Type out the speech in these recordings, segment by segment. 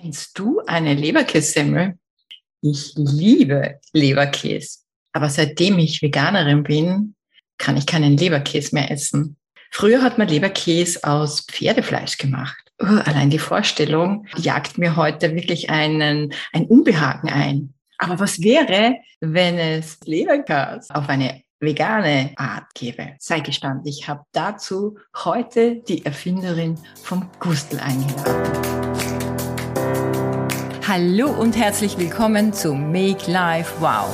Kennst du eine Leberkässemmel? Ich liebe Leberkäse. Aber seitdem ich Veganerin bin, kann ich keinen Leberkäse mehr essen. Früher hat man Leberkäse aus Pferdefleisch gemacht. Oh, allein die Vorstellung jagt mir heute wirklich einen, ein Unbehagen ein. Aber was wäre, wenn es Leberkäse auf eine vegane Art gäbe? Sei gestanden, ich habe dazu heute die Erfinderin vom Gustel eingeladen. Hallo und herzlich willkommen zu Make Life Wow.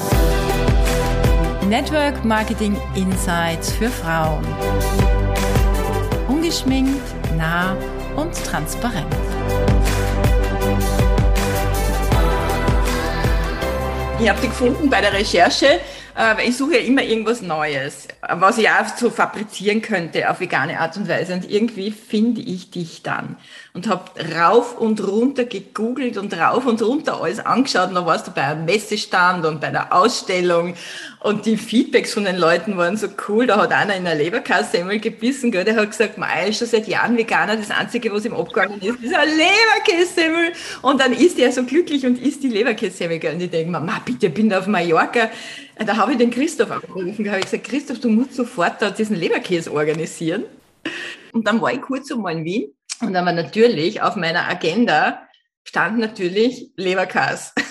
Network Marketing Insights für Frauen. Ungeschminkt, nah und transparent. Habe die gefunden bei der Recherche äh, ich suche ja immer irgendwas Neues, was ich auch so fabrizieren könnte auf vegane Art und Weise. Und irgendwie finde ich dich dann und habe rauf und runter gegoogelt und rauf und runter alles angeschaut. Und dann warst du bei einem Messestand und bei der Ausstellung und die Feedbacks von den Leuten waren so cool. Da hat einer in der Leberkässemmel gebissen, gell? der hat gesagt, Mei, ist schon seit Jahren Veganer, das Einzige, was ihm abgegangen ist, ist eine Leberkässemmel. Und dann ist er so glücklich und isst die Leberkässemmel. Und ich denke mir, ma bitte, bin auf Mallorca, da habe ich den Christoph angerufen, da habe ich gesagt, Christoph, du musst sofort da diesen Leberkäse organisieren. Und dann war ich kurz einmal in Wien und dann war natürlich auf meiner Agenda stand natürlich Leberkäse.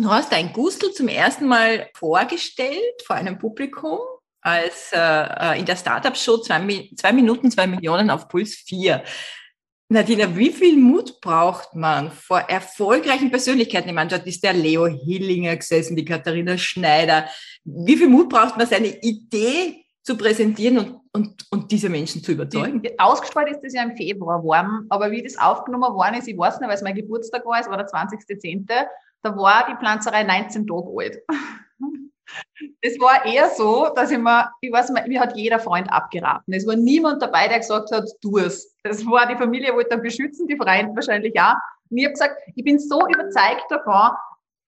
Du hast dein Gustel zum ersten Mal vorgestellt vor einem Publikum als äh, äh in der Startup-Show zwei, zwei Minuten, zwei Millionen auf Puls 4. Nadina, wie viel Mut braucht man vor erfolgreichen Persönlichkeiten? Ich meine, dort ist der Leo Hillinger gesessen, die Katharina Schneider. Wie viel Mut braucht man, seine Idee zu präsentieren und, und, und diese Menschen zu überzeugen? Die, ausgestrahlt ist das ja im Februar worden, aber wie das aufgenommen worden ist, ich weiß nicht, weil es mein Geburtstag war, es war der 20.10., da war die Pflanzerei 19 Tage alt. Es war eher so, dass ich mir, ich weiß nicht, mir hat jeder Freund abgeraten. Es war niemand dabei, der gesagt hat, tu es. Das war die Familie, wollte dann beschützen, die Freunde wahrscheinlich auch. Und ich habe gesagt, ich bin so überzeugt davon,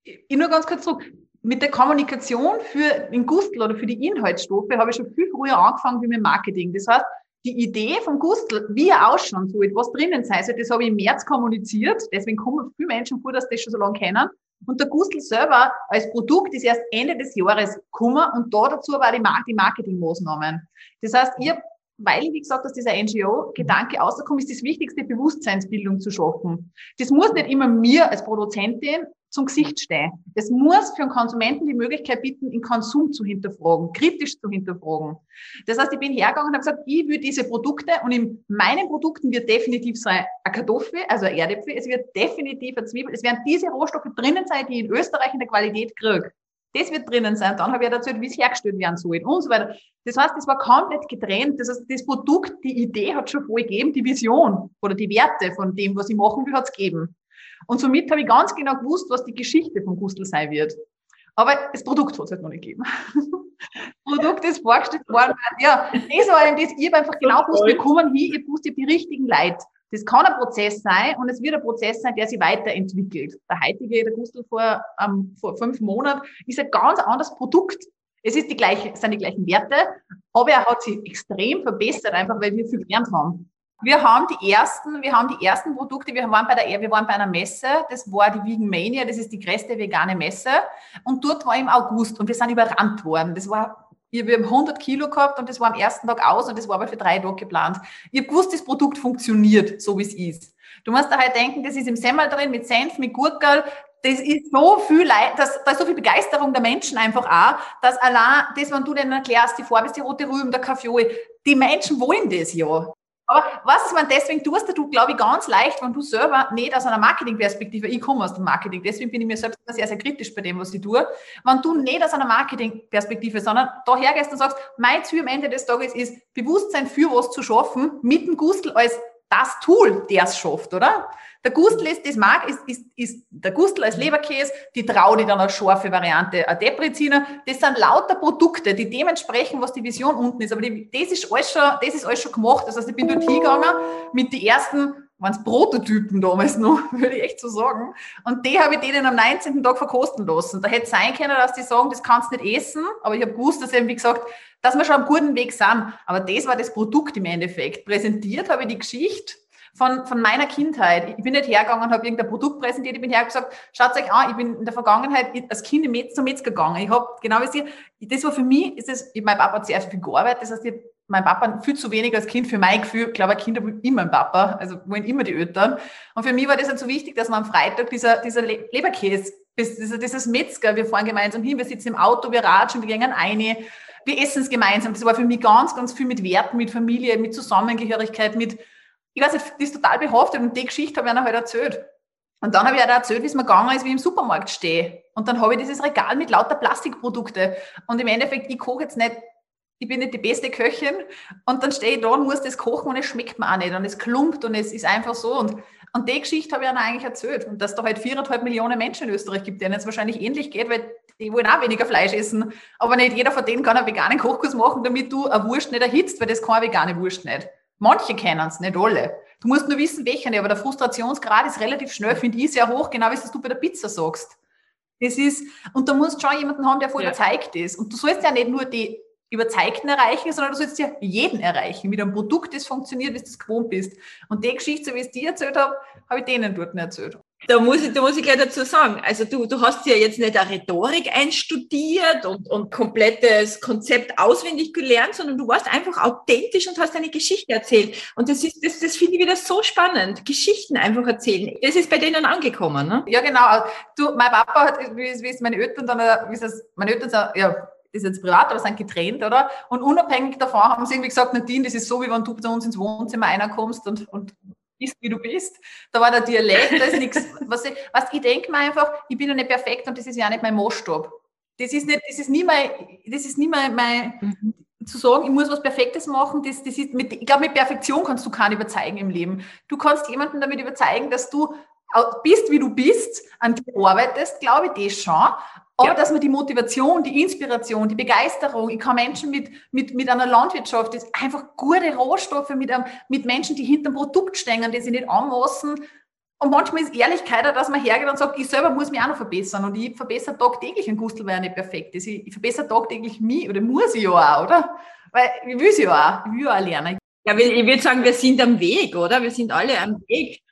ich nur ganz kurz zurück, mit der Kommunikation für den Gustel oder für die Inhaltsstoffe habe ich schon viel früher angefangen wie mit Marketing. Das heißt, die Idee vom Gustel, wie er ausschauen soll, was drinnen sein soll, das habe ich im März kommuniziert. Deswegen kommen viele Menschen vor, dass das schon so lange kennen. Und der Gustl selber als Produkt ist erst Ende des Jahres gekommen und da dazu war die, Mar die Marketingmaßnahmen. Das heißt, ihr, weil, wie gesagt, dass dieser NGO-Gedanke rausgekommen ist, das wichtigste Bewusstseinsbildung zu schaffen. Das muss nicht immer mir als Produzentin zum Gesicht stehen. Es muss für einen Konsumenten die Möglichkeit bieten, den Konsum zu hinterfragen, kritisch zu hinterfragen. Das heißt, ich bin hergegangen und habe gesagt, ich will diese Produkte und in meinen Produkten wird definitiv sein eine Kartoffel, also ein Erdäpfel, es wird definitiv eine Zwiebel, es werden diese Rohstoffe drinnen sein, die ich in Österreich in der Qualität kriege. Das wird drinnen sein. Dann habe ich dazu, wie es hergestellt werden soll und so weiter. Das heißt, das war komplett getrennt. Das heißt, das Produkt, die Idee hat schon voll gegeben, die Vision oder die Werte von dem, was ich machen will, hat es gegeben. Und somit habe ich ganz genau gewusst, was die Geschichte von Gustl sein wird. Aber das Produkt hat es halt noch nicht gegeben. Produkt ist vorgestellt worden. Ja, das war eben das, ich habe einfach genau gewusst, wir kommen hier, ihr wusst die richtigen Leute. Das kann ein Prozess sein und es wird ein Prozess sein, der sich weiterentwickelt. Der heutige, der Gustl vor, ähm, vor fünf Monaten, ist ein ganz anderes Produkt. Es ist die gleiche, sind die gleichen Werte, aber er hat sich extrem verbessert, einfach weil wir viel gelernt haben. Wir haben die ersten, wir haben die ersten Produkte, wir waren bei der, wir waren bei einer Messe, das war die Vegan Mania, das ist die größte vegane Messe. Und dort war im August und wir sind überrannt worden. Das war, wir haben 100 Kilo gehabt und das war am ersten Tag aus und das war aber für drei Tage geplant. Ich habe gewusst, das Produkt funktioniert, so wie es ist. Du musst da halt denken, das ist im Semmel drin, mit Senf, mit Gurkel, das ist so viel Leid, das, da ist so viel Begeisterung der Menschen einfach auch, dass allein das, wenn du denen erklärst, die Farbe ist die rote Rüben, der Kaffee, die Menschen wollen das ja. Aber was man deswegen tust, du, glaube ich, ganz leicht, wenn du selber nicht aus einer Marketingperspektive, ich komme aus dem Marketing, deswegen bin ich mir selbst sehr, sehr kritisch bei dem, was ich tue, wenn du nicht aus einer Marketingperspektive, sondern daher gehst und sagst, mein Ziel am Ende des Tages ist, Bewusstsein für was zu schaffen, mit dem Gustel als das Tool, der es schafft, oder? Der Gustel ist, das mag, ist, ist, ist der Gustel als Leberkäse, die Traudi dann als scharfe Variante, ein Depreziner. Das sind lauter Produkte, die dementsprechend, was die Vision unten ist. Aber die, das ist alles schon, das ist alles schon gemacht. Das heißt, ich bin dort hingegangen mit den ersten, waren es Prototypen damals noch, würde ich echt so sagen. Und die habe ich denen am 19. Tag verkosten lassen. Da hätte es sein können, dass die sagen, das kannst du nicht essen. Aber ich habe gewusst, dass eben, wie gesagt, dass wir schon am guten Weg sind. Aber das war das Produkt im Endeffekt. Präsentiert habe ich die Geschichte von, von meiner Kindheit. Ich bin nicht hergegangen und habe irgendein Produkt präsentiert, ich bin hergegangen und gesagt, schaut euch an, ich bin in der Vergangenheit als Kind im Metz zum Metzger gegangen. Ich habe, genau wie Sie, das war für mich, ist das, mein Papa hat sehr viel gearbeitet, das heißt, ich mein Papa viel zu wenig als Kind für mein Gefühl. Ich glaube, Kinder wollen immer einen Papa, also wollen immer die Eltern. Und für mich war das halt so wichtig, dass man am Freitag dieser, dieser Leberkäse, dieses, dieses Metzger, wir fahren gemeinsam hin, wir sitzen im Auto, wir ratschen, wir gehen eine, wir essen es gemeinsam. Das war für mich ganz, ganz viel mit Werten, mit Familie, mit Zusammengehörigkeit, mit, ich weiß nicht, das ist total behaftet und die Geschichte habe ich einer halt erzählt. Und dann habe ich auch erzählt, wie es mir gegangen ist, wie ich im Supermarkt stehe. Und dann habe ich dieses Regal mit lauter Plastikprodukte. Und im Endeffekt, ich koche jetzt nicht ich bin nicht die beste Köchin und dann stehe ich da und muss das kochen und es schmeckt mir auch nicht und es klumpt und es ist einfach so und, und die Geschichte habe ich dann eigentlich erzählt und dass da halt viereinhalb Millionen Menschen in Österreich gibt, denen es wahrscheinlich ähnlich geht, weil die wollen auch weniger Fleisch essen, aber nicht jeder von denen kann einen veganen Kochkurs machen, damit du eine Wurst nicht erhitzt, weil das kann eine vegane Wurst nicht. Manche kennen es, nicht alle. Du musst nur wissen, welche, aber der Frustrationsgrad ist relativ schnell, finde ich, sehr hoch, genau wie es du bei der Pizza sagst. Das ist, und da musst schon jemanden haben, der voll ja. überzeugt ist. Und du sollst ja nicht nur die Überzeugten erreichen, sondern du sollst ja jeden erreichen, mit einem Produkt, das funktioniert, wie du es gewohnt bist. Und die Geschichte, so wie ich es dir erzählt habe, habe ich denen dort nicht erzählt. Da muss ich, da muss ich gleich dazu sagen, also du, du hast ja jetzt nicht eine Rhetorik einstudiert und, und komplettes Konzept auswendig gelernt, sondern du warst einfach authentisch und hast eine Geschichte erzählt. Und das ist, das, das finde ich wieder so spannend. Geschichten einfach erzählen. Das ist bei denen angekommen, ne? Ja, genau. Du, mein Papa hat, wie, wie ist meine Eltern dann, wie ist das, meine Eltern, ja, das ist jetzt privat, aber sind getrennt, oder? Und unabhängig davon haben sie irgendwie gesagt, Nadine, das ist so, wie wenn du zu uns ins Wohnzimmer reinkommst und, und bist, wie du bist. Da war der Dialekt, da ist nichts. Was ich, was ich denke mir einfach, ich bin ja nicht perfekt und das ist ja auch nicht mein Maßstab. Das ist nicht, das ist nie mein, das ist nie mein, mein mhm. zu sagen, ich muss was Perfektes machen, das, das ist mit, ich glaube, mit Perfektion kannst du keinen überzeugen im Leben. Du kannst jemanden damit überzeugen, dass du bist, wie du bist, an dir arbeitest, glaube ich das schon. Aber ja. dass man die Motivation, die Inspiration, die Begeisterung, ich kann Menschen mit, mit, mit einer Landwirtschaft, das einfach gute Rohstoffe mit, einem, mit Menschen, die hinter dem Produkt stehen, die sich nicht anmaßen. Und manchmal ist Ehrlichkeit auch, dass man hergeht und sagt, ich selber muss mich auch noch verbessern. Und ich verbessere tagtäglich ein Gustel, weil er nicht perfekt ist. Ich, ich verbessere tagtäglich mich, oder muss ich ja auch, oder? Weil ich will es ja auch, ich will auch lernen. Ja, ich würde sagen, wir sind am Weg, oder? Wir sind alle am Weg.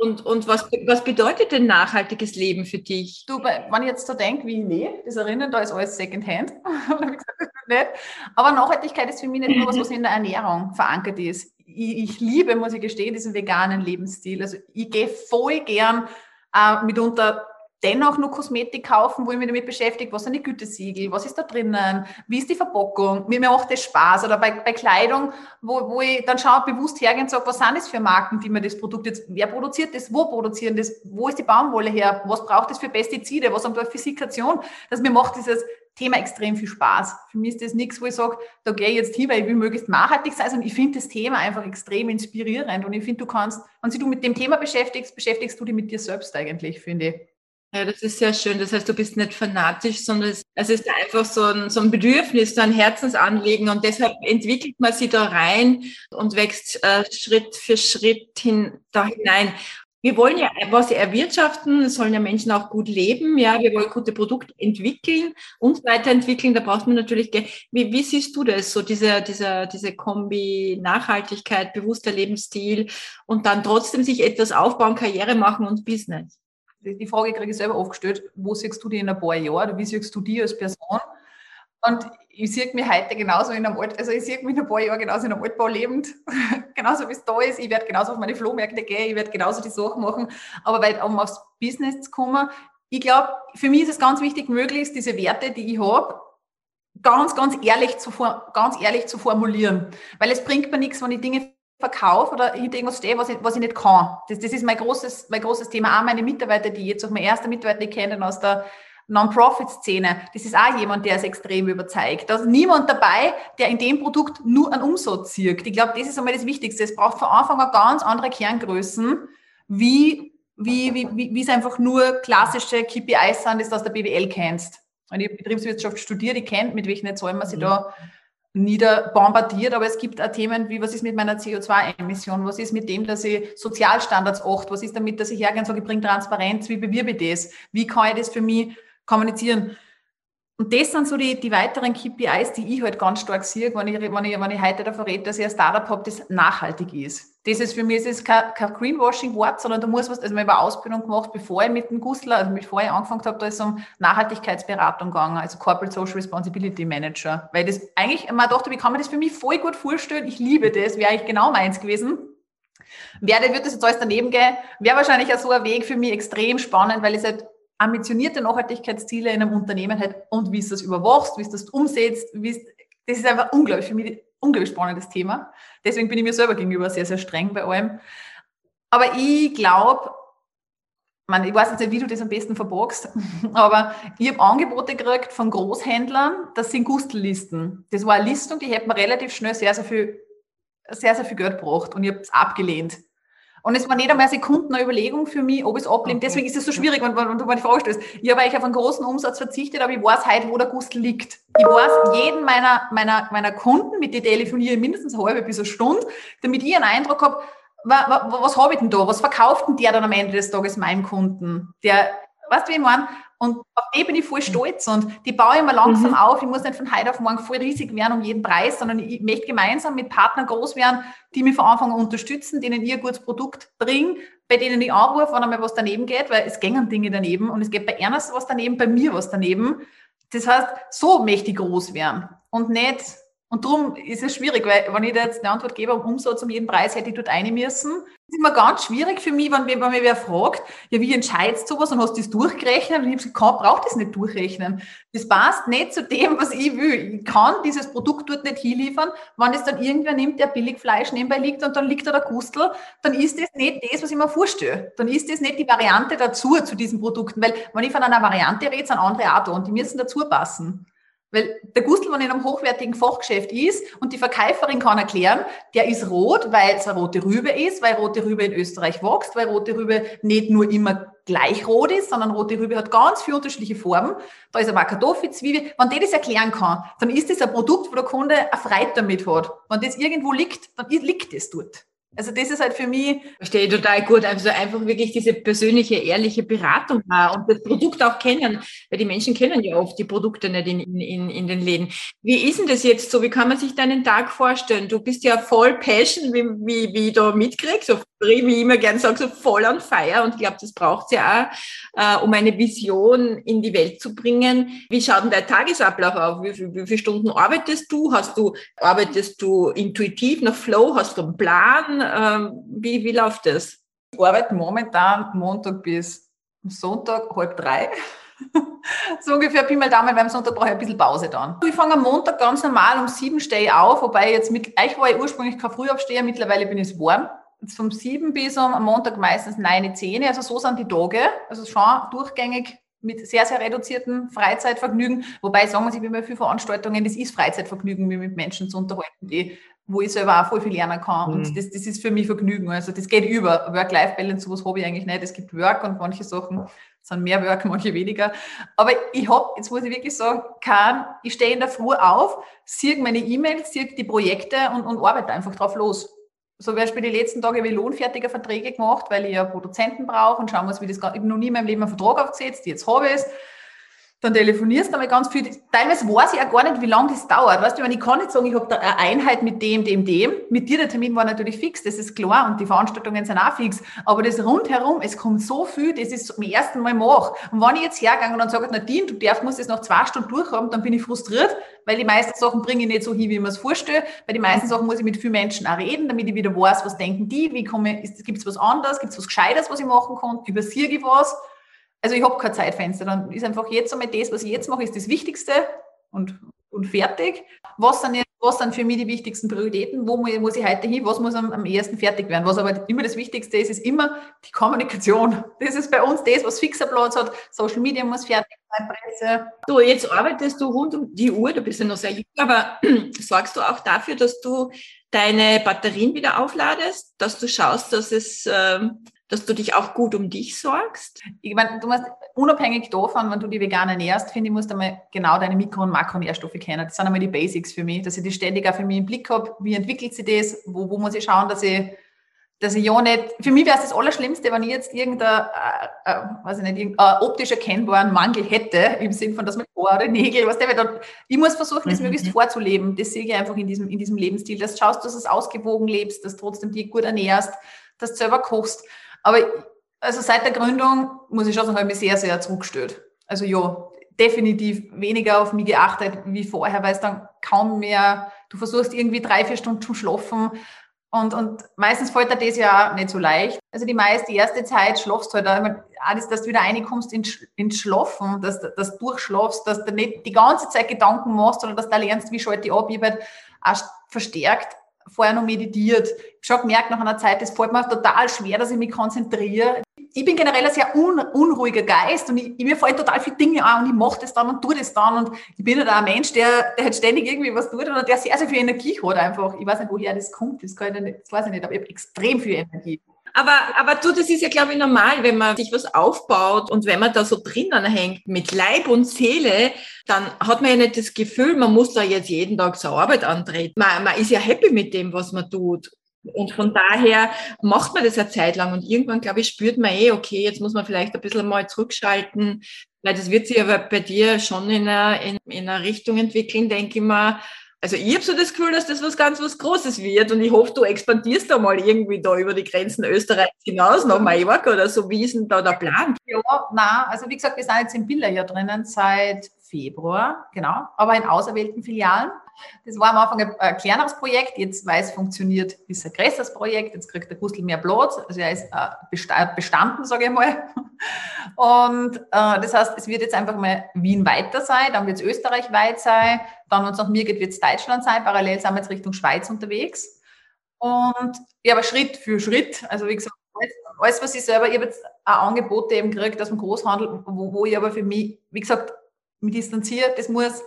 Und, und was, was bedeutet denn nachhaltiges Leben für dich? Du, wenn ich jetzt so denke, wie ich lebe, das erinnert, da ist alles Secondhand. Aber Nachhaltigkeit ist für mich nicht nur was, was in der Ernährung verankert ist. Ich, ich liebe, muss ich gestehen, diesen veganen Lebensstil. Also ich gehe voll gern äh, mitunter dennoch nur Kosmetik kaufen, wo ich mich damit beschäftige, was sind die Gütesiegel, was ist da drinnen, wie ist die Verpackung, mir macht das Spaß. Oder bei, bei Kleidung, wo, wo ich dann schaue, bewusst hergehe und sage, was sind das für Marken, die mir das Produkt jetzt, wer produziert das, wo produzieren das, wo ist die Baumwolle her, was braucht das für Pestizide, was haben wir für Physikation. dass mir macht dieses Thema extrem viel Spaß. Für mich ist das nichts, wo ich sage, da gehe ich jetzt hin, weil ich will möglichst nachhaltig sein, sondern ich finde das Thema einfach extrem inspirierend und ich finde, du kannst, wenn du mit dem Thema beschäftigst, beschäftigst du dich mit dir selbst eigentlich, finde ich. Ja, das ist sehr schön. Das heißt, du bist nicht fanatisch, sondern es, ist einfach so ein, so ein Bedürfnis, so ein Herzensanliegen und deshalb entwickelt man sie da rein und wächst äh, Schritt für Schritt hin, da hinein. Wir wollen ja was erwirtschaften, sollen ja Menschen auch gut leben, ja, wir wollen gute Produkte entwickeln und weiterentwickeln. Da braucht man natürlich, wie, wie siehst du das, so diese, diese, diese Kombi Nachhaltigkeit, bewusster Lebensstil und dann trotzdem sich etwas aufbauen, Karriere machen und Business? Die Frage kriege ich selber aufgestellt, wo siehst du dich in ein paar Jahren wie siehst du dich als Person? Und ich sehe mich heute genauso in einem Alt, also ich sehe mich in ein paar Jahren genauso in einem Altbau lebend, genauso wie es da ist. Ich werde genauso auf meine Flohmärkte gehen, ich werde genauso die Sachen machen. Aber weil, um aufs Business zu kommen, ich glaube, für mich ist es ganz wichtig, möglichst diese Werte, die ich habe, ganz, ganz ehrlich zu, ganz ehrlich zu formulieren. Weil es bringt mir nichts, wenn ich Dinge verkaufe oder hinter irgendwas stehe, was ich, was ich nicht kann. Das, das ist mein großes, mein großes Thema. Auch meine Mitarbeiter, die jetzt auch mein erster Mitarbeiter, die kennen aus der Non-Profit-Szene, das ist auch jemand, der ist extrem überzeugt. Da ist niemand dabei, der in dem Produkt nur einen Umsatz sieht. Ich glaube, das ist einmal das Wichtigste. Es braucht von Anfang an ganz andere Kerngrößen, wie, wie, wie, wie, wie es einfach nur klassische KPIs sind, das du aus der BWL kennst. Und ich habe Betriebswirtschaft studiert, ich kenne, mit welchen Zahlen man sich mhm. da niederbombardiert, aber es gibt auch Themen wie, was ist mit meiner CO2-Emission, was ist mit dem, dass ich Sozialstandards achte, was ist damit, dass ich hergehe und sage, ich bringe Transparenz, wie bewirbe ich das, wie kann ich das für mich kommunizieren. Und das sind so die, die weiteren KPIs, die ich halt ganz stark sehe, wenn ich, wenn ich, wenn ich heute davon rede, dass ich ein Startup habe, das nachhaltig ist. Das ist für mich ist kein, kein Greenwashing-Wort, sondern du musst was, also ich habe Ausbildung gemacht, bevor ich mit dem Gustler, also bevor ich angefangen habe, da ist es um Nachhaltigkeitsberatung gegangen, also Corporate Social Responsibility Manager. Weil das eigentlich, man dachte, wie kann man das für mich voll gut vorstellen? Ich liebe das, wäre eigentlich genau meins gewesen. Wer wird das jetzt alles daneben gehen? Wäre wahrscheinlich auch so ein Weg für mich extrem spannend, weil es halt ambitionierte Nachhaltigkeitsziele in einem Unternehmen halt und wie du das überwachst, wie du das umsetzt, wie das ist einfach unglaublich für mich unglaublich spannendes Thema. Deswegen bin ich mir selber gegenüber sehr, sehr streng bei allem. Aber ich glaube, ich weiß jetzt nicht, wie du das am besten verborgst, aber ich habe Angebote gekriegt von Großhändlern, das sind Gustellisten. Das war eine Listung, die hätte mir relativ schnell sehr, sehr viel, sehr, sehr viel Geld gebracht und ich habe es abgelehnt. Und es war nicht einmal Sekunden eine Überlegung für mich, ob ich es ablehne. Okay. Deswegen ist es so schwierig, wenn, wenn du mir die Frage stellst. Ich habe eigentlich auf einen großen Umsatz verzichtet, aber ich weiß heute, wo der Gustel liegt. Ich weiß jeden meiner, meiner, meiner Kunden, mit denen telefoniere ich mindestens eine halbe bis eine Stunde, damit ich einen Eindruck habe, was, was, was habe ich denn da? Was verkauft denn der dann am Ende des Tages meinem Kunden? Der, weißt du, wie ich meine? Und auf die bin ich voll stolz und die baue ich immer langsam mhm. auf. Ich muss nicht von heute auf morgen voll riesig werden um jeden Preis, sondern ich möchte gemeinsam mit Partnern groß werden, die mich von Anfang an unterstützen, denen ich ein gutes Produkt bringe, bei denen ich anrufe, wenn einmal was daneben geht, weil es gängen Dinge daneben und es geht bei Ernst was daneben, bei mir was daneben. Das heißt, so möchte ich groß werden und nicht und darum ist es schwierig, weil wenn ich da jetzt eine Antwort gebe, um Umsatz um jeden Preis hätte ich dort eine müssen. Das ist immer ganz schwierig für mich, wenn, wenn mir wer fragt, ja, wie entscheidest du was und hast das durchgerechnet? Und ich habe gesagt, braucht das nicht durchrechnen. Das passt nicht zu dem, was ich will. Ich kann dieses Produkt dort nicht hinliefern. Wenn es dann irgendwer nimmt, der billig Fleisch nebenbei liegt und dann liegt da der Gustel, dann ist das nicht das, was ich mir vorstelle. Dann ist das nicht die Variante dazu zu diesen Produkten. Weil wenn ich von einer Variante rede, sind andere auch da und die müssen dazu passen. Weil der Gustl, wenn in einem hochwertigen Fachgeschäft ist und die Verkäuferin kann erklären, der ist rot, weil es eine rote Rübe ist, weil rote Rübe in Österreich wächst, weil rote Rübe nicht nur immer gleich rot ist, sondern rote Rübe hat ganz viele unterschiedliche Formen. Da ist aber Kartoffel, Zwiebel. Wenn der das erklären kann, dann ist das ein Produkt, wo der Kunde eine Freude damit hat. Wenn das irgendwo liegt, dann liegt es dort. Also das ist halt für mich. Verstehe ich total gut. Also einfach wirklich diese persönliche, ehrliche Beratung und das Produkt auch kennen, weil die Menschen kennen ja oft die Produkte nicht in, in, in den Läden. Wie ist denn das jetzt so? Wie kann man sich deinen Tag vorstellen? Du bist ja voll Passion, wie, wie, wie ich da mitkriegst, so wie ich immer gern sage, so voll on fire. Und ich glaube, das braucht ja auch, äh, um eine Vision in die Welt zu bringen. Wie schaut denn dein Tagesablauf auf? Wie, wie, wie viele Stunden arbeitest du? Hast du, arbeitest du intuitiv nach Flow? Hast du einen Plan? Ähm, wie, wie läuft das? Ich arbeite momentan Montag bis Sonntag, halb drei. so ungefähr Pi mal Daumen, weil am Sonntag brauche ich ein bisschen Pause dann. Ich fange am Montag ganz normal um sieben stehe ich auf, wobei jetzt mit, euch war ich ursprünglich kein Frühaufsteher, mittlerweile bin ich warm. Vom sieben bis am Montag meistens neun, zehn, also so sind die Tage, also schon durchgängig mit sehr, sehr reduzierten Freizeitvergnügen, wobei sagen wir sich immer viel Veranstaltungen, das ist Freizeitvergnügen, mich mit Menschen zu unterhalten, die wo ich selber auch voll viel lernen kann. Mhm. Und das, das ist für mich Vergnügen. Also das geht über. Work-Life-Balance, sowas habe ich eigentlich nicht. Es gibt Work und manche Sachen sind mehr Work, manche weniger. Aber ich habe, jetzt muss ich wirklich sagen, kann, ich stehe in der Früh auf, sehe meine E-Mails, sehe die Projekte und, und arbeite einfach drauf los. So Beispiel die letzten Tage wie lohnfertige Verträge gemacht, weil ich ja Produzenten brauche und schauen muss, wie das, ich habe noch nie in meinem Leben einen Vertrag aufgesetzt, jetzt habe ich es dann telefonierst du einmal ganz viel. Teilweise weiß ich auch gar nicht, wie lange das dauert. Weißt du, ich kann nicht sagen, ich habe da eine Einheit mit dem, dem, dem. Mit dir, der Termin war natürlich fix, das ist klar und die Veranstaltungen sind auch fix. Aber das rundherum, es kommt so viel, das ist zum ersten Mal mache. Und wenn ich jetzt hergehe und dann sage, Nadine, du darfst, musst das nach zwei Stunden durchhaben, dann bin ich frustriert, weil die meisten Sachen bringe ich nicht so hin, wie ich mir es vorstelle. Bei den meisten Sachen muss ich mit vielen Menschen auch reden, damit ich wieder weiß, was denken die, wie komme, gibt es was anderes, gibt es was Gescheites, was ich machen kann, übersehe ich was also ich habe kein Zeitfenster. Dann ist einfach jetzt einmal das, was ich jetzt mache, ist das Wichtigste und, und fertig. Was sind, jetzt, was sind für mich die wichtigsten Prioritäten? Wo muss ich heute hin? Was muss am, am ersten fertig werden? Was aber immer das Wichtigste ist, ist immer die Kommunikation. Das ist bei uns das, was fixer Platz hat. Social Media muss fertig sein, Presse. Du, jetzt arbeitest du rund um die Uhr, du bist ja noch sehr jung, aber sorgst du auch dafür, dass du deine Batterien wieder aufladest, dass du schaust, dass es ähm, dass du dich auch gut um dich sorgst? Ich meine, du musst unabhängig davon, wenn du die vegan ernährst, finde ich, musst du einmal genau deine Mikro- und Makronährstoffe kennen. Das sind einmal die Basics für mich, dass ich die ständig auch für mich im Blick habe. Wie entwickelt sich das? Wo, wo muss ich schauen, dass ich dass ich ja nicht, für mich wäre es das Allerschlimmste, wenn ich jetzt irgendein, äh, äh, weiß ich nicht, irgendein optisch erkennbaren Mangel hätte, im Sinn von, dass man Haare, Nägel, was der dann, ich muss versuchen, das mhm. möglichst vorzuleben. Das sehe ich einfach in diesem, in diesem Lebensstil. Dass du schaust, dass du es ausgewogen lebst, dass du trotzdem dich gut ernährst, dass du selber kochst. Aber, also seit der Gründung, muss ich schon sagen, habe ich mich sehr, sehr zurückgestellt. Also ja, definitiv weniger auf mich geachtet wie vorher, weil es dann kaum mehr, du versuchst irgendwie drei, vier Stunden zu schlafen, und, und meistens fällt dir das ja nicht so leicht. Also die meiste, die erste Zeit schlafst du halt alles, dass du wieder reinkommst ins, ins Schlafen, dass, dass du durchschlafst, dass du nicht die ganze Zeit Gedanken machst, sondern dass du lernst, wie schalte ich ab. Ich habe auch verstärkt vorher noch meditiert. Ich habe schon gemerkt nach einer Zeit, das fällt mir total schwer, dass ich mich konzentriere ich bin generell ein sehr un, unruhiger Geist und ich, mir fallen total viele Dinge an und ich mache das dann und tue das dann und ich bin halt auch ein Mensch, der, der halt ständig irgendwie was tut und der sehr, sehr viel Energie hat einfach. Ich weiß nicht, woher das kommt, das, kann ich nicht, das weiß ich nicht, aber ich habe extrem viel Energie. Aber, aber du, das ist ja, glaube ich, normal, wenn man sich was aufbaut und wenn man da so drinnen hängt mit Leib und Seele, dann hat man ja nicht das Gefühl, man muss da jetzt jeden Tag zur Arbeit antreten. Man, man ist ja happy mit dem, was man tut. Und von daher macht man das eine Zeit lang und irgendwann, glaube ich, spürt man eh, okay, jetzt muss man vielleicht ein bisschen mal zurückschalten, weil das wird sich aber bei dir schon in einer, in, in einer Richtung entwickeln, denke ich mal. Also ich habe so das Gefühl, dass das was ganz was Großes wird und ich hoffe, du expandierst da mal irgendwie da über die Grenzen Österreichs hinaus nach Mallorca oder so. Wie ist denn da der Plan? Ja, na, also wie gesagt, wir sind jetzt in Billa hier drinnen seit Februar, genau, aber in auserwählten Filialen. Das war am Anfang ein, kleineres Projekt, jetzt, weil es funktioniert, ist ein größeres Projekt, jetzt kriegt der Gustl mehr Platz, also er ist äh, bestanden, sage ich mal. Und äh, das heißt, es wird jetzt einfach mal Wien weiter sein, dann wird es Österreich weit sein, dann, wenn es nach mir geht, wird es Deutschland sein, parallel sind wir jetzt Richtung Schweiz unterwegs. Und ja, aber Schritt für Schritt, also wie gesagt, alles, alles was ich selber, ich habe jetzt auch Angebote eben gekriegt aus dem Großhandel, wo, wo ich aber für mich, wie gesagt, mich distanziere, das muss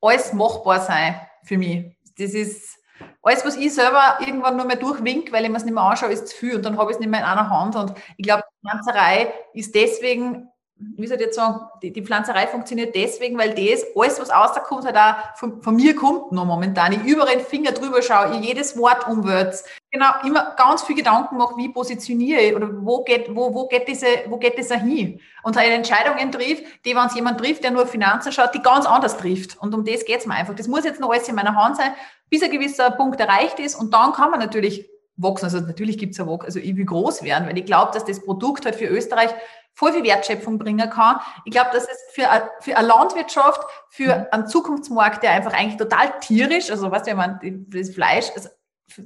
alles machbar sein für mich. Das ist alles, was ich selber irgendwann nur mehr durchwink, weil ich mir es nicht mehr anschaue, ist zu viel und dann habe ich es nicht mehr in einer Hand. Und ich glaube, die Pflanzerei ist deswegen, wie soll ich jetzt sagen, die, die Pflanzerei funktioniert deswegen, weil das, alles, was rauskommt, halt auch von, von mir kommt noch momentan. Ich überall den Finger drüber schaue, ich jedes Wort umwälze. Genau, immer ganz viel Gedanken mache, wie positioniere ich oder wo geht, wo, wo geht diese, wo geht das hin? Und halt Entscheidungen trifft, die, wenn es jemand trifft, der nur Finanzen schaut, die ganz anders trifft. Und um das geht es mir einfach. Das muss jetzt noch alles in meiner Hand sein, bis ein gewisser Punkt erreicht ist. Und dann kann man natürlich wachsen. Also natürlich gibt es ja Wachsen, also ich will groß werden, weil ich glaube, dass das Produkt halt für Österreich voll viel Wertschöpfung bringen kann. Ich glaube, dass es für, eine, für eine Landwirtschaft, für mhm. einen Zukunftsmarkt, der einfach eigentlich total tierisch, also was ja man, das Fleisch, also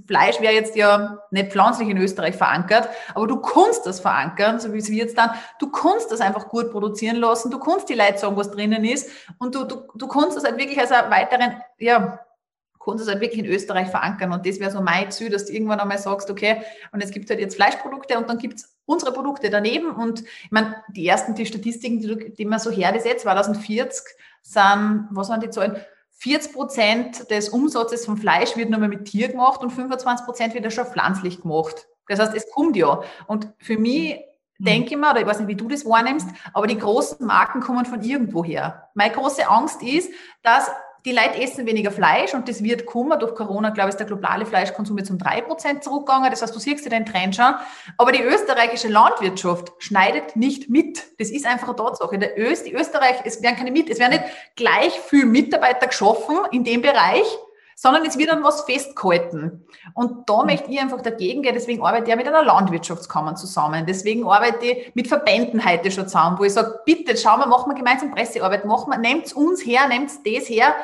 Fleisch wäre jetzt ja nicht pflanzlich in Österreich verankert, aber du kannst das verankern, so wie es wir jetzt dann. Du kannst das einfach gut produzieren lassen, du kannst die Leute sagen, was drinnen ist und du, du, du kannst das halt wirklich als einen weiteren, ja, kannst es halt wirklich in Österreich verankern. Und das wäre so mein Ziel, dass du irgendwann einmal sagst, okay, und es gibt halt jetzt Fleischprodukte und dann gibt es unsere Produkte daneben. Und ich meine, die ersten, die Statistiken, die, die man so her, das jetzt 2040 sind, was waren die Zahlen? 40 Prozent des Umsatzes vom Fleisch wird nur mehr mit Tier gemacht und 25 Prozent wird ja schon pflanzlich gemacht. Das heißt, es kommt ja. Und für mich mhm. denke ich mal, oder ich weiß nicht, wie du das wahrnimmst, aber die großen Marken kommen von irgendwoher. Meine große Angst ist, dass die Leute essen weniger Fleisch und das wird kommen. Durch Corona, glaube ich, ist der globale Fleischkonsum jetzt um drei Prozent zurückgegangen. Das heißt, du siehst dir den Trend schon. Aber die österreichische Landwirtschaft schneidet nicht mit. Das ist einfach eine Tatsache. Der Öst, die Österreich, es werden keine mit, es werden nicht gleich viel Mitarbeiter geschaffen in dem Bereich, sondern es wird dann was festgehalten. Und da mhm. möchte ich einfach dagegen gehen. Deswegen arbeite ich ja mit einer Landwirtschaftskammer zusammen. Deswegen arbeite ich mit Verbänden heute schon zusammen, wo ich sage, bitte, schauen wir, machen wir gemeinsam Pressearbeit, machen wir, nehmt uns her, nehmt das her,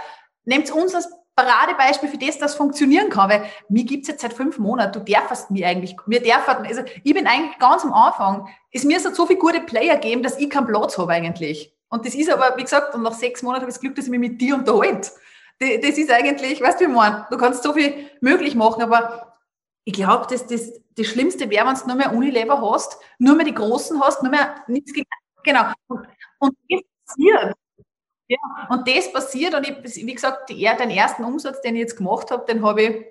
nehmt uns als Paradebeispiel für das, das funktionieren kann, weil mir gibt's jetzt seit fünf Monaten, du darfst mir eigentlich, mir darf, also ich bin eigentlich ganz am Anfang, es mir so viele gute Player geben, dass ich keinen Platz habe eigentlich. Und das ist aber, wie gesagt, und nach sechs Monaten habe ich das Glück, dass ich mich mit dir unterhalte das ist eigentlich, weißt du, wie man, du kannst so viel möglich machen, aber ich glaube, dass das, das Schlimmste wäre, wenn du nur mehr Unilever hast, nur mehr die Großen hast, nur mehr nichts, genau. Und, und das passiert. Ja, und das passiert und ich, wie gesagt, die, den ersten Umsatz, den ich jetzt gemacht habe, den habe ich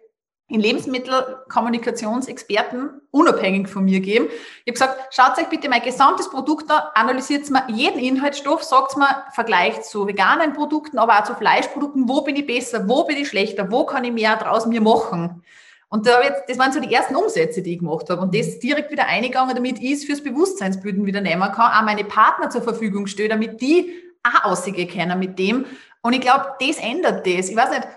in Lebensmittelkommunikationsexperten unabhängig von mir geben. Ich habe gesagt, schaut euch bitte mein gesamtes Produkt an, analysiert mal jeden Inhaltsstoff, sagt mal, vergleicht zu veganen Produkten, aber auch zu Fleischprodukten, wo bin ich besser, wo bin ich schlechter, wo kann ich mehr draus mir machen. Und da jetzt, das waren so die ersten Umsätze, die ich gemacht habe. Und das direkt wieder eingegangen, damit ich es fürs Bewusstseinsbilden wieder nehmen kann, auch meine Partner zur Verfügung stelle, damit die auch aussehen können mit dem. Und ich glaube, das ändert das. Ich weiß nicht,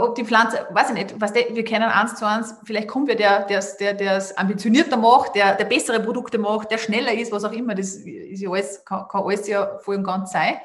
ob die Pflanze, weiß ich nicht, was wir kennen eins zu eins, vielleicht kommt wer, der es der, der, ambitionierter macht, der, der bessere Produkte macht, der schneller ist, was auch immer, das ist ja alles, kann, kann alles ja voll und ganz sein.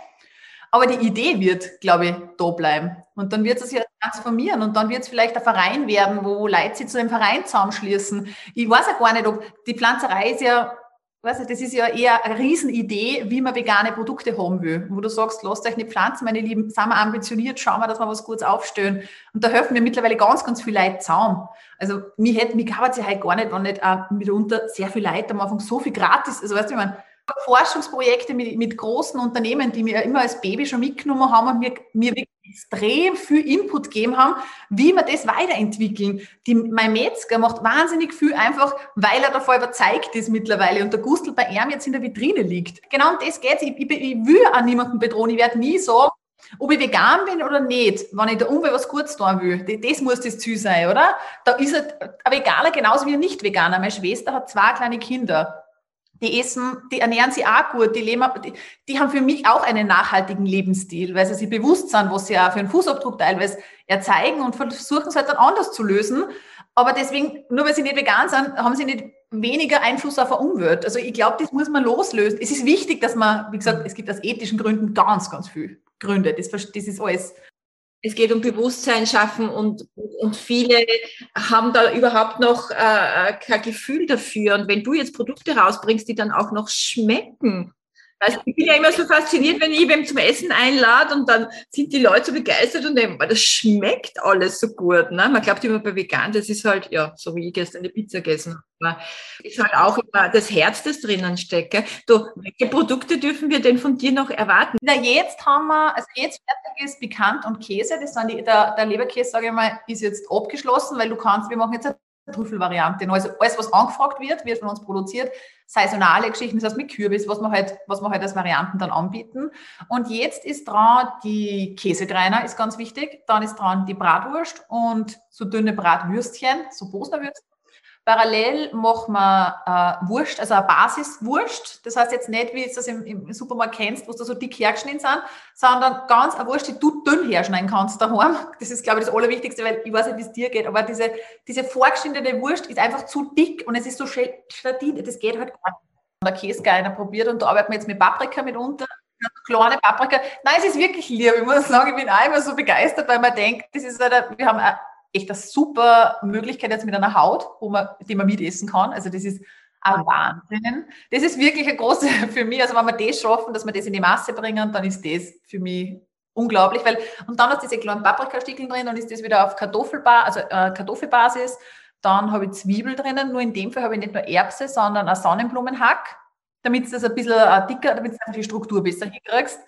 Aber die Idee wird, glaube ich, da bleiben. Und dann wird es sich ja transformieren und dann wird es vielleicht ein Verein werden, wo Leute sich zu einem Verein zusammenschließen. Ich weiß ja gar nicht, ob die Pflanzerei ist ja weißt du, das ist ja eher eine Riesenidee, wie man vegane Produkte haben will. Wo du sagst, lasst euch nicht pflanzen, meine Lieben, sind wir ambitioniert, schauen wir, dass wir was Gutes aufstellen. Und da helfen mir mittlerweile ganz, ganz viele Leute zusammen. Also, mich hätte, mich kann es ja halt gar nicht, wenn nicht auch mitunter sehr viele Leute am Anfang so viel gratis, also weißt du, ich meine, Forschungsprojekte mit, mit großen Unternehmen, die mir immer als Baby schon mitgenommen haben und mir, mir extrem viel Input gegeben haben, wie wir das weiterentwickeln. Die, mein Metzger macht wahnsinnig viel einfach, weil er davor überzeugt ist mittlerweile und der Gustl bei ihm jetzt in der Vitrine liegt. Genau um das geht's. Ich, ich, ich will an niemanden bedrohen. Ich werde nie sagen, ob ich vegan bin oder nicht, wenn ich der Umwelt was Gutes tun will, das muss das Ziel sein, oder? Da ist ein Veganer genauso wie ein Nicht-Veganer. Meine Schwester hat zwei kleine Kinder die essen, die ernähren sich auch gut, die, leben, die, die, haben für mich auch einen nachhaltigen Lebensstil, weil sie sich bewusst sind, was sie auch für einen Fußabdruck teilweise erzeigen und versuchen es halt dann anders zu lösen. Aber deswegen, nur weil sie nicht vegan sind, haben sie nicht weniger Einfluss auf die Umwelt. Also ich glaube, das muss man loslösen. Es ist wichtig, dass man, wie gesagt, es gibt aus ethischen Gründen ganz, ganz viel Gründe. Das, das ist alles es geht um Bewusstsein schaffen und, und viele haben da überhaupt noch äh, kein Gefühl dafür. Und wenn du jetzt Produkte rausbringst, die dann auch noch schmecken, also ich bin ja immer so fasziniert, wenn ich wem zum Essen einlade und dann sind die Leute so begeistert und denken, das schmeckt alles so gut. Ne? Man glaubt immer bei Vegan, das ist halt, ja, so wie ich gestern eine Pizza gegessen habe. Ist halt auch immer das Herz, das drinnen steckt. Du, welche Produkte dürfen wir denn von dir noch erwarten? Na, jetzt haben wir, also jetzt fertig ist bekannt und Käse, das sind die, der, der Leberkäse, sage ich mal, ist jetzt abgeschlossen, weil du kannst, wir machen jetzt Trüffelvariante. Also alles, was angefragt wird, wird von uns produziert. Saisonale Geschichten, das heißt mit Kürbis, was wir halt, was wir halt als Varianten dann anbieten. Und jetzt ist dran die Käsegreiner, ist ganz wichtig. Dann ist dran die Bratwurst und so dünne Bratwürstchen, so Bosner Würstchen. Parallel machen wir äh, Wurst, also eine Basiswurst. Das heißt jetzt nicht, wie du das im, im Supermarkt kennst, wo da so dick hergeschnitten sind, sondern ganz eine Wurst, die du dünn herschneiden kannst daheim. Das ist, glaube ich, das Allerwichtigste, weil ich weiß nicht, wie es dir geht, aber diese, diese vorgeschnittene Wurst ist einfach zu dick und es ist so Statin, das geht halt gar nicht. Der Käsegeiner probiert und da arbeiten wir jetzt mit Paprika mitunter. Kleine Paprika. Nein, es ist wirklich lieb. Ich muss sagen, ich bin auch immer so begeistert, weil man denkt, das ist halt, wir haben echt eine super Möglichkeit jetzt mit einer Haut, wo man, die man mitessen kann. Also das ist ein Wahnsinn. Das ist wirklich eine große für mich. Also wenn wir das schaffen, dass wir das in die Masse bringen, dann ist das für mich unglaublich, weil und dann hat diese kleinen Paprikastickeln drin, dann ist das wieder auf Kartoffelba also äh, Kartoffelbasis. Dann habe ich Zwiebel drinnen, nur in dem Fall habe ich nicht nur Erbse, sondern ein Sonnenblumenhack, damit es das ein bisschen äh, dicker, damit du die Struktur besser hinkriegst.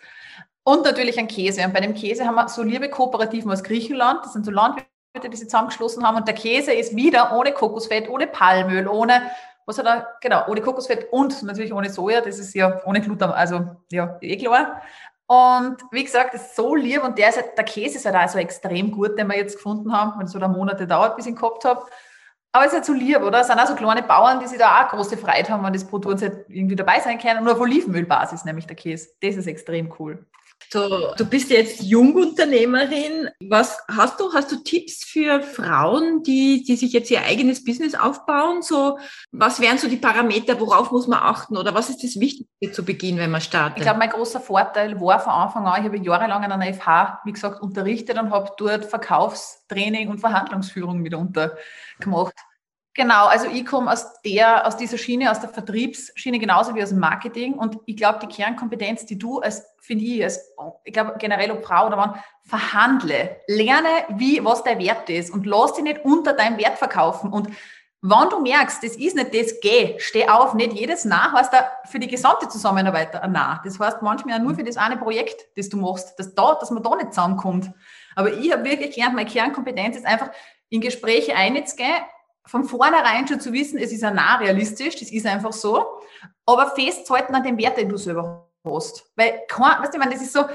Und natürlich ein Käse. Und bei dem Käse haben wir so liebe Kooperativen aus Griechenland, das sind so Landwirte, die sie zusammengeschlossen haben. Und der Käse ist wieder ohne Kokosfett, ohne Palmöl, ohne, was hat er, genau, ohne Kokosfett und natürlich ohne Soja. Das ist ja ohne Gluten, also ja, eh klar. Und wie gesagt, das ist so lieb und der, ist halt, der Käse ist halt auch so extrem gut, den wir jetzt gefunden haben, wenn es so Monate dauert, bis ich ihn gehabt habe. Aber es ist halt so lieb, oder? Es sind auch so kleine Bauern, die sich da auch große Freude haben, wenn das Produkt halt irgendwie dabei sein kann. Nur auf Olivenölbasis, nämlich der Käse. Das ist extrem cool. So, du bist jetzt Jungunternehmerin. Was hast du? Hast du Tipps für Frauen, die, die sich jetzt ihr eigenes Business aufbauen? So, was wären so die Parameter? Worauf muss man achten? Oder was ist das Wichtigste zu Beginn, wenn man startet? Ich glaube, mein großer Vorteil war von Anfang an, ich habe jahrelang an einer FH, wie gesagt, unterrichtet und habe dort Verkaufstraining und Verhandlungsführung mitunter gemacht. Genau, also ich komme aus der, aus dieser Schiene, aus der Vertriebsschiene genauso wie aus dem Marketing. Und ich glaube, die Kernkompetenz, die du als, finde ich, als, ich glaube generell ob Frau oder Mann, verhandle, lerne, wie, was dein Wert ist und lass dich nicht unter deinem Wert verkaufen. Und wenn du merkst, das ist nicht das, geh, steh auf, nicht jedes Nah heißt da für die gesamte Zusammenarbeit Nah. Das heißt manchmal nur für das eine Projekt, das du machst, dass, da, dass man da nicht zusammenkommt. Aber ich habe wirklich gelernt, meine Kernkompetenz ist einfach, in Gespräche einzugehen von vornherein schon zu wissen, es ist ja nah realistisch, das ist einfach so, aber festzuhalten an dem Wert, den du selber hast. Weil, weißt du, ich meine, das ist so,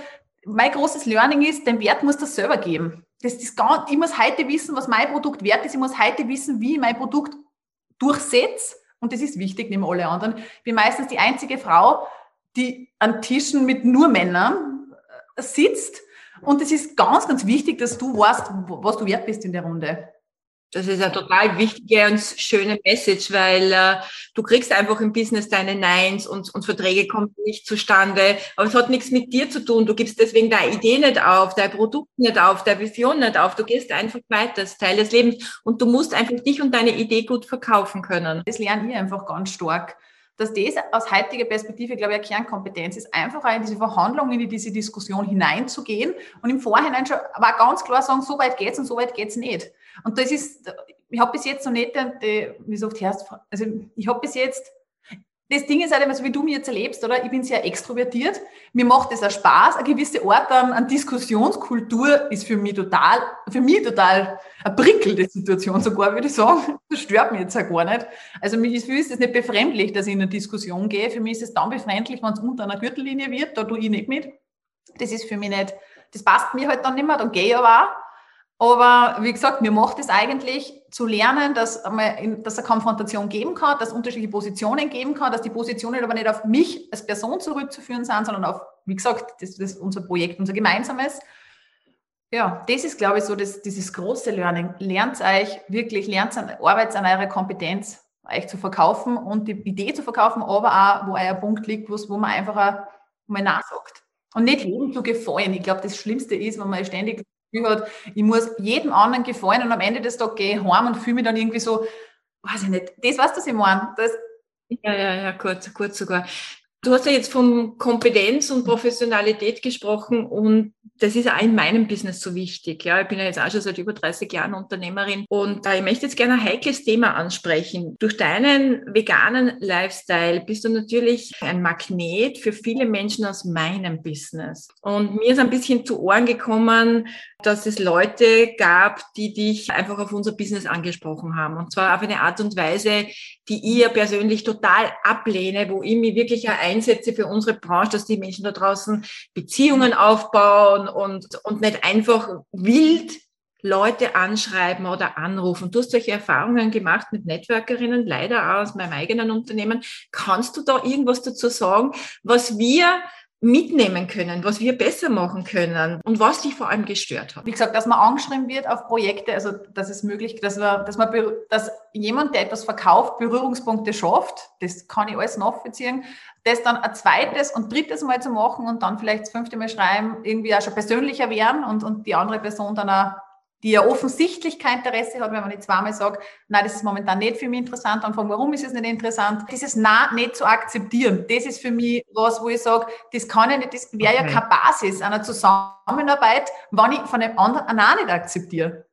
mein großes Learning ist, den Wert muss das selber geben. Das, das ganz, ich muss heute wissen, was mein Produkt wert ist. Ich muss heute wissen, wie ich mein Produkt durchsetze. Und das ist wichtig neben alle anderen. Ich bin meistens die einzige Frau, die an Tischen mit nur Männern äh, sitzt. Und es ist ganz, ganz wichtig, dass du weißt, was du wert bist in der Runde. Das ist eine total wichtige und schöne Message, weil äh, du kriegst einfach im Business deine Neins und, und Verträge kommen nicht zustande. Aber es hat nichts mit dir zu tun. Du gibst deswegen deine Idee nicht auf, dein Produkt nicht auf, deine Vision nicht auf. Du gehst einfach weiter, das ist Teil des Lebens. Und du musst einfach dich und deine Idee gut verkaufen können. Das lerne ich einfach ganz stark dass das aus heutiger Perspektive, glaube ich, eine Kernkompetenz ist, einfach auch in diese Verhandlungen, in diese Diskussion hineinzugehen und im Vorhinein schon auch ganz klar sagen, so weit geht's und so weit geht's nicht. Und das ist, ich habe bis jetzt noch nicht, die, wie so oft hörst, also ich habe bis jetzt das Ding ist halt immer so, wie du mir jetzt erlebst, oder? Ich bin sehr extrovertiert. Mir macht es auch Spaß. Eine gewisse Art an, an Diskussionskultur ist für mich total, für mich total eine prickelnde Situation sogar, würde ich sagen. Das stört mich jetzt auch gar nicht. Also, mich ist, ist es nicht befremdlich, dass ich in eine Diskussion gehe. Für mich ist es dann befremdlich, wenn es unter einer Gürtellinie wird. Da tue ich nicht mit. Das ist für mich nicht, das passt mir halt dann nicht mehr. Dann gehe ich aber auch. Aber wie gesagt, mir macht es eigentlich zu lernen, dass, dass es Konfrontation geben kann, dass es unterschiedliche Positionen geben kann, dass die Positionen aber nicht auf mich als Person zurückzuführen sind, sondern auf, wie gesagt, das ist unser Projekt, unser gemeinsames. Ja, das ist, glaube ich, so das, dieses große Learning. Lernt euch wirklich, lernt an, arbeitet an eurer Kompetenz, euch zu verkaufen und die Idee zu verkaufen, aber auch, wo euer Punkt liegt, wo man einfach mal nachsagt. Und nicht jedem zu gefallen. Ich glaube, das Schlimmste ist, wenn man ständig hat, ich muss jedem anderen gefallen und am Ende des Tages gehe ich heim und fühle mich dann irgendwie so, weiß ich nicht, das was ich meine. Das, ja, ja, ja, kurz, kurz sogar. Du hast ja jetzt von Kompetenz und Professionalität gesprochen und das ist auch in meinem Business so wichtig. Ja, ich bin ja jetzt auch schon seit über 30 Jahren Unternehmerin und äh, ich möchte jetzt gerne ein heikles Thema ansprechen. Durch deinen veganen Lifestyle bist du natürlich ein Magnet für viele Menschen aus meinem Business. Und mir ist ein bisschen zu Ohren gekommen, dass es Leute gab, die dich einfach auf unser Business angesprochen haben. Und zwar auf eine Art und Weise, die ich persönlich total ablehne, wo ich mich wirklich einsetze für unsere Branche, dass die Menschen da draußen Beziehungen aufbauen und, und nicht einfach wild Leute anschreiben oder anrufen. Du hast solche Erfahrungen gemacht mit Networkerinnen, leider auch aus meinem eigenen Unternehmen. Kannst du da irgendwas dazu sagen, was wir mitnehmen können, was wir besser machen können und was dich vor allem gestört hat. Wie gesagt, dass man angeschrieben wird auf Projekte, also dass es möglich, dass man, dass man, dass jemand, der etwas verkauft, Berührungspunkte schafft, das kann ich alles nachvollziehen, das dann ein zweites und drittes Mal zu machen und dann vielleicht das fünfte Mal schreiben, irgendwie auch schon persönlicher werden und, und die andere Person dann auch die ja offensichtlich kein Interesse hat, wenn man nicht zweimal sagt, nein, das ist momentan nicht für mich interessant, dann fragen, warum ist es nicht interessant? Dieses Na nicht zu akzeptieren, das ist für mich was, wo ich sage, das kann ich nicht, das wäre okay. ja keine Basis einer Zusammenarbeit, wenn ich von dem anderen ein Na nicht akzeptiere.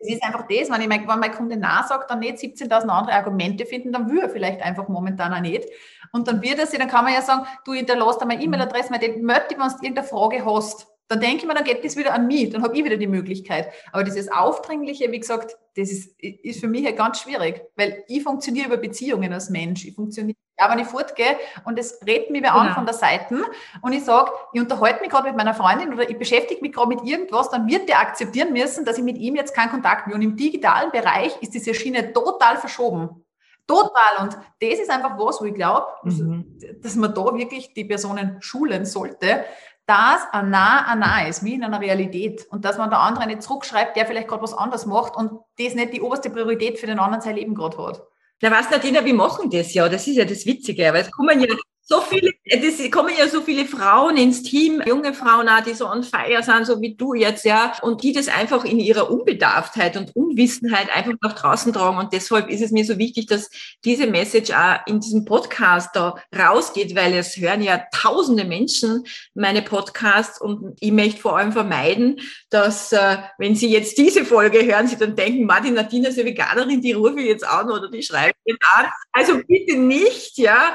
Es ist einfach das, wenn, ich mein, wenn mein Kunde Na sagt, dann nicht 17.000 andere Argumente finden, dann will er vielleicht einfach momentan auch nicht. Und dann wird er sich, dann kann man ja sagen, du hinterlässt einmal E-Mail-Adresse, weil den möchte, wenn du irgendeine Frage hast. Dann denke ich mir, dann geht das wieder an mich, dann habe ich wieder die Möglichkeit. Aber dieses Aufdringliche, wie gesagt, das ist, ist für mich ja ganz schwierig, weil ich funktioniere über Beziehungen als Mensch. Ich funktioniere, ja, wenn ich fortgehe und es redet mich wer genau. an von der Seite und ich sage, ich unterhalte mich gerade mit meiner Freundin oder ich beschäftige mich gerade mit irgendwas, dann wird der akzeptieren müssen, dass ich mit ihm jetzt keinen Kontakt will. Und im digitalen Bereich ist diese Schiene total verschoben. Total. Und das ist einfach was, wo ich glaube, mhm. dass man da wirklich die Personen schulen sollte, dass ein Nah ein Nah ist, wie in einer Realität. Und dass man der andere nicht zurückschreibt, der vielleicht gerade was anderes macht und das nicht die oberste Priorität für den anderen sein Leben gerade hat. Na, was, Nadina, wir machen das ja. Das ist ja das Witzige. Aber es kommen ja so viele, es kommen ja so viele Frauen ins Team, junge Frauen auch, die so on fire sind, so wie du jetzt, ja, und die das einfach in ihrer Unbedarftheit und Unwissenheit einfach nach draußen tragen. Und deshalb ist es mir so wichtig, dass diese Message auch in diesem Podcast da rausgeht, weil es hören ja tausende Menschen meine Podcasts und ich möchte vor allem vermeiden, dass, äh, wenn sie jetzt diese Folge hören, sie dann denken, Martin Nadina ist eine Veganerin, die rufe ich jetzt an oder die schreibe ich an. Also bitte nicht, ja,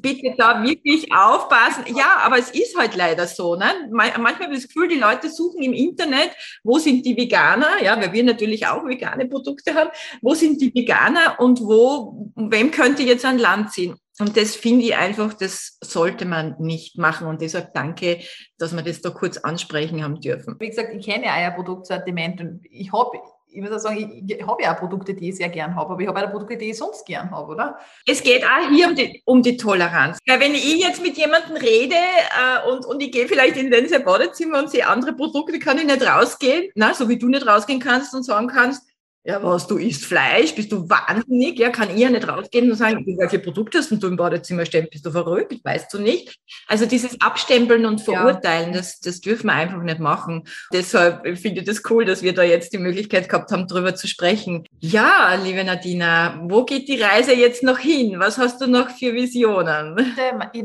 bitte da wirklich aufpassen. Ja, aber es ist halt leider so. Ne? Manchmal habe ich das Gefühl, die Leute suchen im Internet, wo sind die Veganer? Ja, weil wir natürlich auch vegane Produkte haben. Wo sind die Veganer und wo, wem könnte jetzt ein Land ziehen? Und das finde ich einfach, das sollte man nicht machen. Und deshalb danke, dass wir das da kurz ansprechen haben dürfen. Wie gesagt, ich kenne euer Produktsortiment und ich habe ich muss auch sagen, ich, habe ja auch Produkte, die ich sehr gern habe, aber ich habe auch Produkte, die ich sonst gern habe, oder? Es geht auch hier um die, um die Toleranz. Weil wenn ich jetzt mit jemandem rede äh, und, und ich gehe vielleicht in den Badezimmer und sehe andere Produkte, kann ich nicht rausgehen, na, so wie du nicht rausgehen kannst und sagen kannst, ja, was, du isst Fleisch? Bist du wahnsinnig? Ja, kann ich ja nicht rausgehen und sagen, welche Produkte hast du im Badezimmer stehen? Bist du verrückt? Weißt du nicht? Also dieses Abstempeln und Verurteilen, ja. das, das dürfen wir einfach nicht machen. Deshalb finde ich das cool, dass wir da jetzt die Möglichkeit gehabt haben, darüber zu sprechen. Ja, liebe Nadina, wo geht die Reise jetzt noch hin? Was hast du noch für Visionen?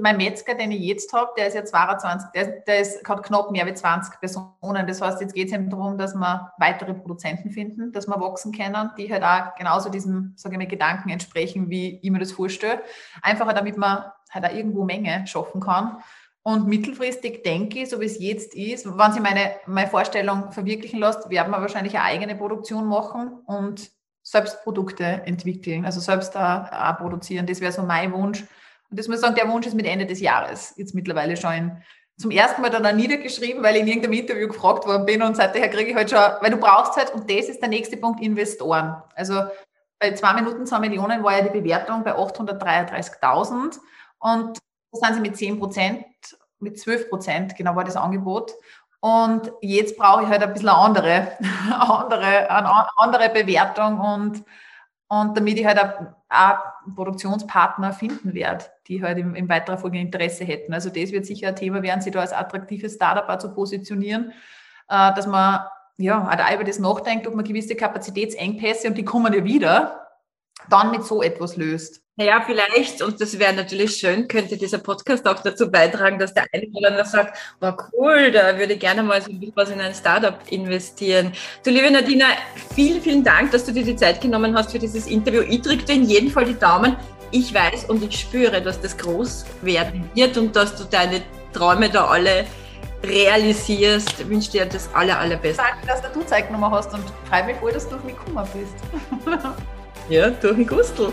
Mein Metzger, den ich jetzt habe, der ist ja 22, der, der ist, hat knapp mehr als 20 Personen. Das heißt, jetzt geht es eben darum, dass wir weitere Produzenten finden, dass wir wachsen kennen, die halt auch genauso diesem, sage ich mal, Gedanken entsprechen, wie ich mir das vorstelle. Einfach damit man halt auch irgendwo Menge schaffen kann. Und mittelfristig denke ich, so wie es jetzt ist, wenn sich meine, meine Vorstellung verwirklichen lässt, werden wir wahrscheinlich eine eigene Produktion machen und selbst Produkte entwickeln, also selbst auch produzieren. Das wäre so mein Wunsch. Und das muss ich sagen, der Wunsch ist mit Ende des Jahres jetzt mittlerweile schon in, zum ersten Mal dann auch niedergeschrieben, weil ich in irgendeinem Interview gefragt worden bin und seither kriege ich halt schon, weil du brauchst halt, und das ist der nächste Punkt, Investoren. Also bei zwei Minuten, zwei Millionen war ja die Bewertung bei 833.000 und da sind sie mit 10 Prozent, mit 12 Prozent, genau war das Angebot. Und jetzt brauche ich halt ein bisschen eine andere, andere, eine andere Bewertung und, und damit ich halt auch, Produktionspartner finden werde, die halt im, im weiteren Folge Interesse hätten. Also das wird sicher ein Thema werden, sie da als attraktives Startup zu positionieren, äh, dass man ja auch über das nachdenkt, ob man gewisse Kapazitätsengpässe, und die kommen ja wieder, dann mit so etwas löst. Naja, vielleicht, und das wäre natürlich schön, könnte dieser Podcast auch dazu beitragen, dass der eine oder andere sagt, war cool, da würde ich gerne mal so ein bisschen was in ein Startup investieren. Du, liebe Nadina, vielen, vielen Dank, dass du dir die Zeit genommen hast für dieses Interview. Ich drücke dir in jedem Fall die Daumen. Ich weiß und ich spüre, dass das groß werden wird und dass du deine Träume da alle realisierst. Ich wünsche dir das aller, allerbeste. Danke, dass du Zeit genommen hast und freue mich voll, dass du auf mich gekommen bist. ja, durch den Gustel.